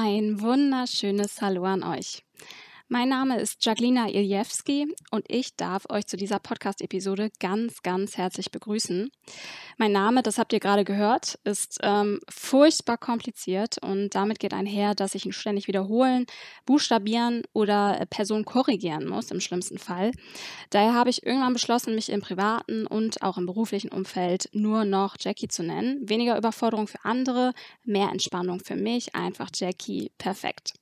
Ein wunderschönes Hallo an euch. Mein Name ist Jaglina Iljewski und ich darf euch zu dieser Podcast-Episode ganz, ganz herzlich begrüßen. Mein Name, das habt ihr gerade gehört, ist ähm, furchtbar kompliziert und damit geht einher, dass ich ihn ständig wiederholen, buchstabieren oder äh, Person korrigieren muss, im schlimmsten Fall. Daher habe ich irgendwann beschlossen, mich im privaten und auch im beruflichen Umfeld nur noch Jackie zu nennen. Weniger Überforderung für andere, mehr Entspannung für mich, einfach Jackie, perfekt.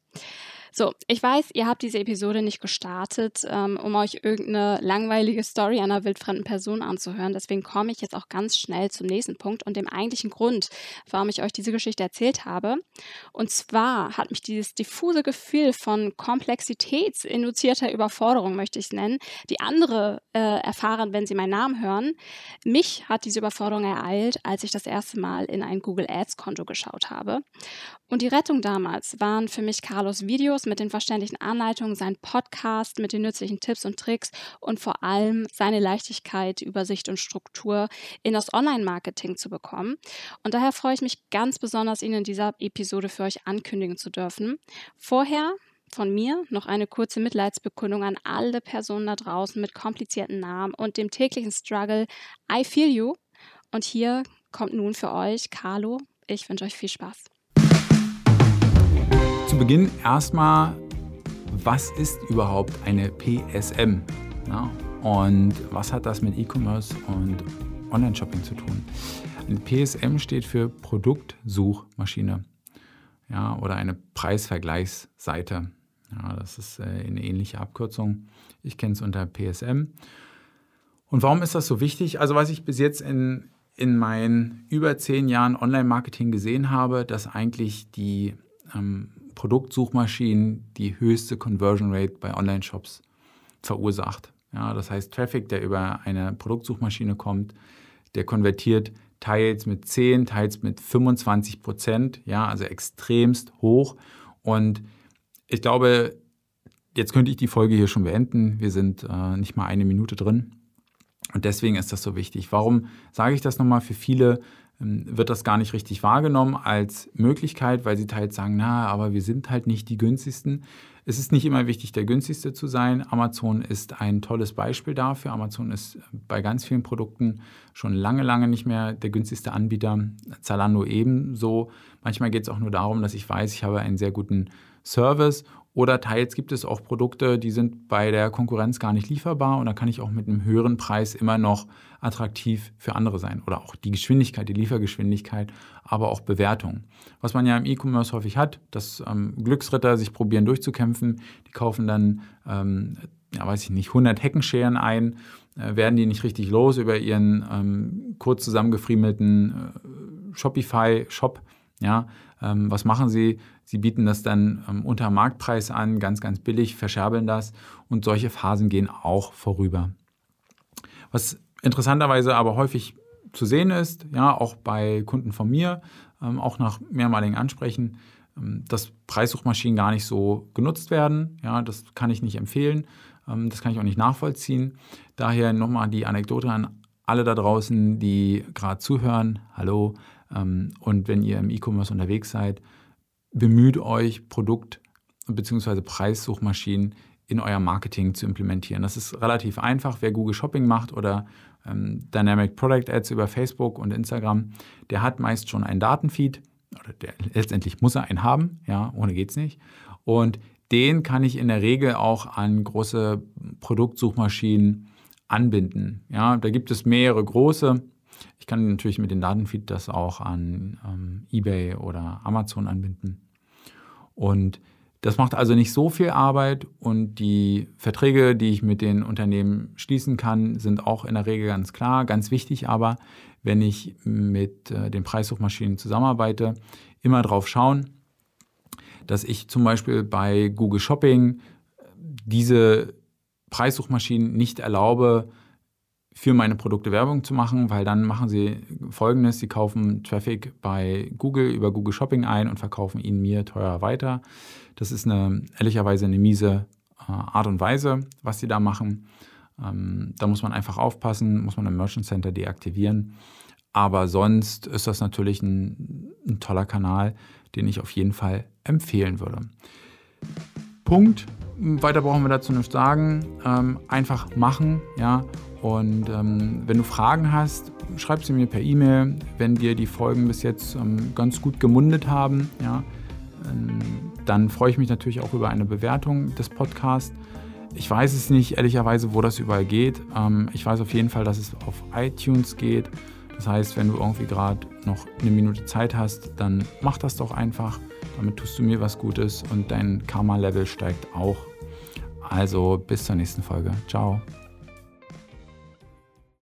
So, ich weiß, ihr habt diese Episode nicht gestartet, ähm, um euch irgendeine langweilige Story einer wildfremden Person anzuhören. Deswegen komme ich jetzt auch ganz schnell zum nächsten Punkt und dem eigentlichen Grund, warum ich euch diese Geschichte erzählt habe. Und zwar hat mich dieses diffuse Gefühl von komplexitätsinduzierter Überforderung, möchte ich es nennen, die andere äh, erfahren, wenn sie meinen Namen hören. Mich hat diese Überforderung ereilt, als ich das erste Mal in ein Google Ads Konto geschaut habe. Und die Rettung damals waren für mich Carlos Videos mit den verständlichen Anleitungen, sein Podcast mit den nützlichen Tipps und Tricks und vor allem seine Leichtigkeit, Übersicht und Struktur in das Online-Marketing zu bekommen. Und daher freue ich mich ganz besonders, Ihnen in dieser Episode für euch ankündigen zu dürfen. Vorher von mir noch eine kurze Mitleidsbekundung an alle Personen da draußen mit komplizierten Namen und dem täglichen Struggle I feel you. Und hier kommt nun für euch Carlo. Ich wünsche euch viel Spaß zu Beginn erstmal, was ist überhaupt eine PSM? Ja, und was hat das mit E-Commerce und Online-Shopping zu tun? Eine PSM steht für Produktsuchmaschine ja, oder eine Preisvergleichsseite. Ja, das ist äh, eine ähnliche Abkürzung. Ich kenne es unter PSM. Und warum ist das so wichtig? Also was ich bis jetzt in, in meinen über zehn Jahren Online-Marketing gesehen habe, dass eigentlich die ähm, Produktsuchmaschinen die höchste Conversion Rate bei Online-Shops verursacht. Ja, das heißt, Traffic, der über eine Produktsuchmaschine kommt, der konvertiert teils mit 10, teils mit 25 Prozent, ja, also extremst hoch. Und ich glaube, jetzt könnte ich die Folge hier schon beenden. Wir sind äh, nicht mal eine Minute drin. Und deswegen ist das so wichtig. Warum sage ich das nochmal? Für viele wird das gar nicht richtig wahrgenommen als Möglichkeit, weil sie teils sagen, na, aber wir sind halt nicht die günstigsten. Es ist nicht immer wichtig, der günstigste zu sein. Amazon ist ein tolles Beispiel dafür. Amazon ist bei ganz vielen Produkten schon lange, lange nicht mehr der günstigste Anbieter. Zalando ebenso. Manchmal geht es auch nur darum, dass ich weiß, ich habe einen sehr guten Service oder teils gibt es auch Produkte, die sind bei der Konkurrenz gar nicht lieferbar und da kann ich auch mit einem höheren Preis immer noch attraktiv für andere sein. Oder auch die Geschwindigkeit, die Liefergeschwindigkeit, aber auch Bewertung. Was man ja im E-Commerce häufig hat, dass ähm, Glücksritter sich probieren durchzukämpfen, die kaufen dann, ähm, ja, weiß ich nicht, 100 Heckenscheren ein, äh, werden die nicht richtig los über ihren ähm, kurz zusammengefriemelten äh, Shopify-Shop. Ja, ähm, was machen sie? Sie bieten das dann ähm, unter Marktpreis an, ganz, ganz billig, verscherbeln das und solche Phasen gehen auch vorüber. Was interessanterweise aber häufig zu sehen ist, ja, auch bei Kunden von mir, ähm, auch nach mehrmaligen Ansprechen, ähm, dass Preissuchmaschinen gar nicht so genutzt werden. Ja, das kann ich nicht empfehlen. Ähm, das kann ich auch nicht nachvollziehen. Daher nochmal die Anekdote an alle da draußen, die gerade zuhören. Hallo. Ähm, und wenn ihr im E-Commerce unterwegs seid, bemüht euch, Produkt- bzw. Preissuchmaschinen in euer Marketing zu implementieren. Das ist relativ einfach. Wer Google Shopping macht oder ähm, Dynamic Product Ads über Facebook und Instagram, der hat meist schon einen Datenfeed oder der, letztendlich muss er einen haben, ja, ohne geht's nicht. Und den kann ich in der Regel auch an große Produktsuchmaschinen anbinden. Ja, da gibt es mehrere große. Ich kann natürlich mit dem Datenfeed das auch an ähm, eBay oder Amazon anbinden. Und das macht also nicht so viel Arbeit und die Verträge, die ich mit den Unternehmen schließen kann, sind auch in der Regel ganz klar. Ganz wichtig aber, wenn ich mit äh, den Preissuchmaschinen zusammenarbeite, immer darauf schauen, dass ich zum Beispiel bei Google Shopping diese Preissuchmaschinen nicht erlaube, für meine Produkte Werbung zu machen, weil dann machen sie folgendes, sie kaufen Traffic bei Google über Google Shopping ein und verkaufen ihn mir teuer weiter. Das ist eine ehrlicherweise eine miese äh, Art und Weise, was sie da machen. Ähm, da muss man einfach aufpassen, muss man im Merchant Center deaktivieren. Aber sonst ist das natürlich ein, ein toller Kanal, den ich auf jeden Fall empfehlen würde. Punkt. Weiter brauchen wir dazu nicht sagen. Ähm, einfach machen, ja. Und ähm, wenn du Fragen hast, schreib sie mir per E-Mail. Wenn dir die Folgen bis jetzt ähm, ganz gut gemundet haben, ja, ähm, dann freue ich mich natürlich auch über eine Bewertung des Podcasts. Ich weiß es nicht, ehrlicherweise, wo das überall geht. Ähm, ich weiß auf jeden Fall, dass es auf iTunes geht. Das heißt, wenn du irgendwie gerade noch eine Minute Zeit hast, dann mach das doch einfach. Damit tust du mir was Gutes und dein Karma-Level steigt auch. Also bis zur nächsten Folge. Ciao.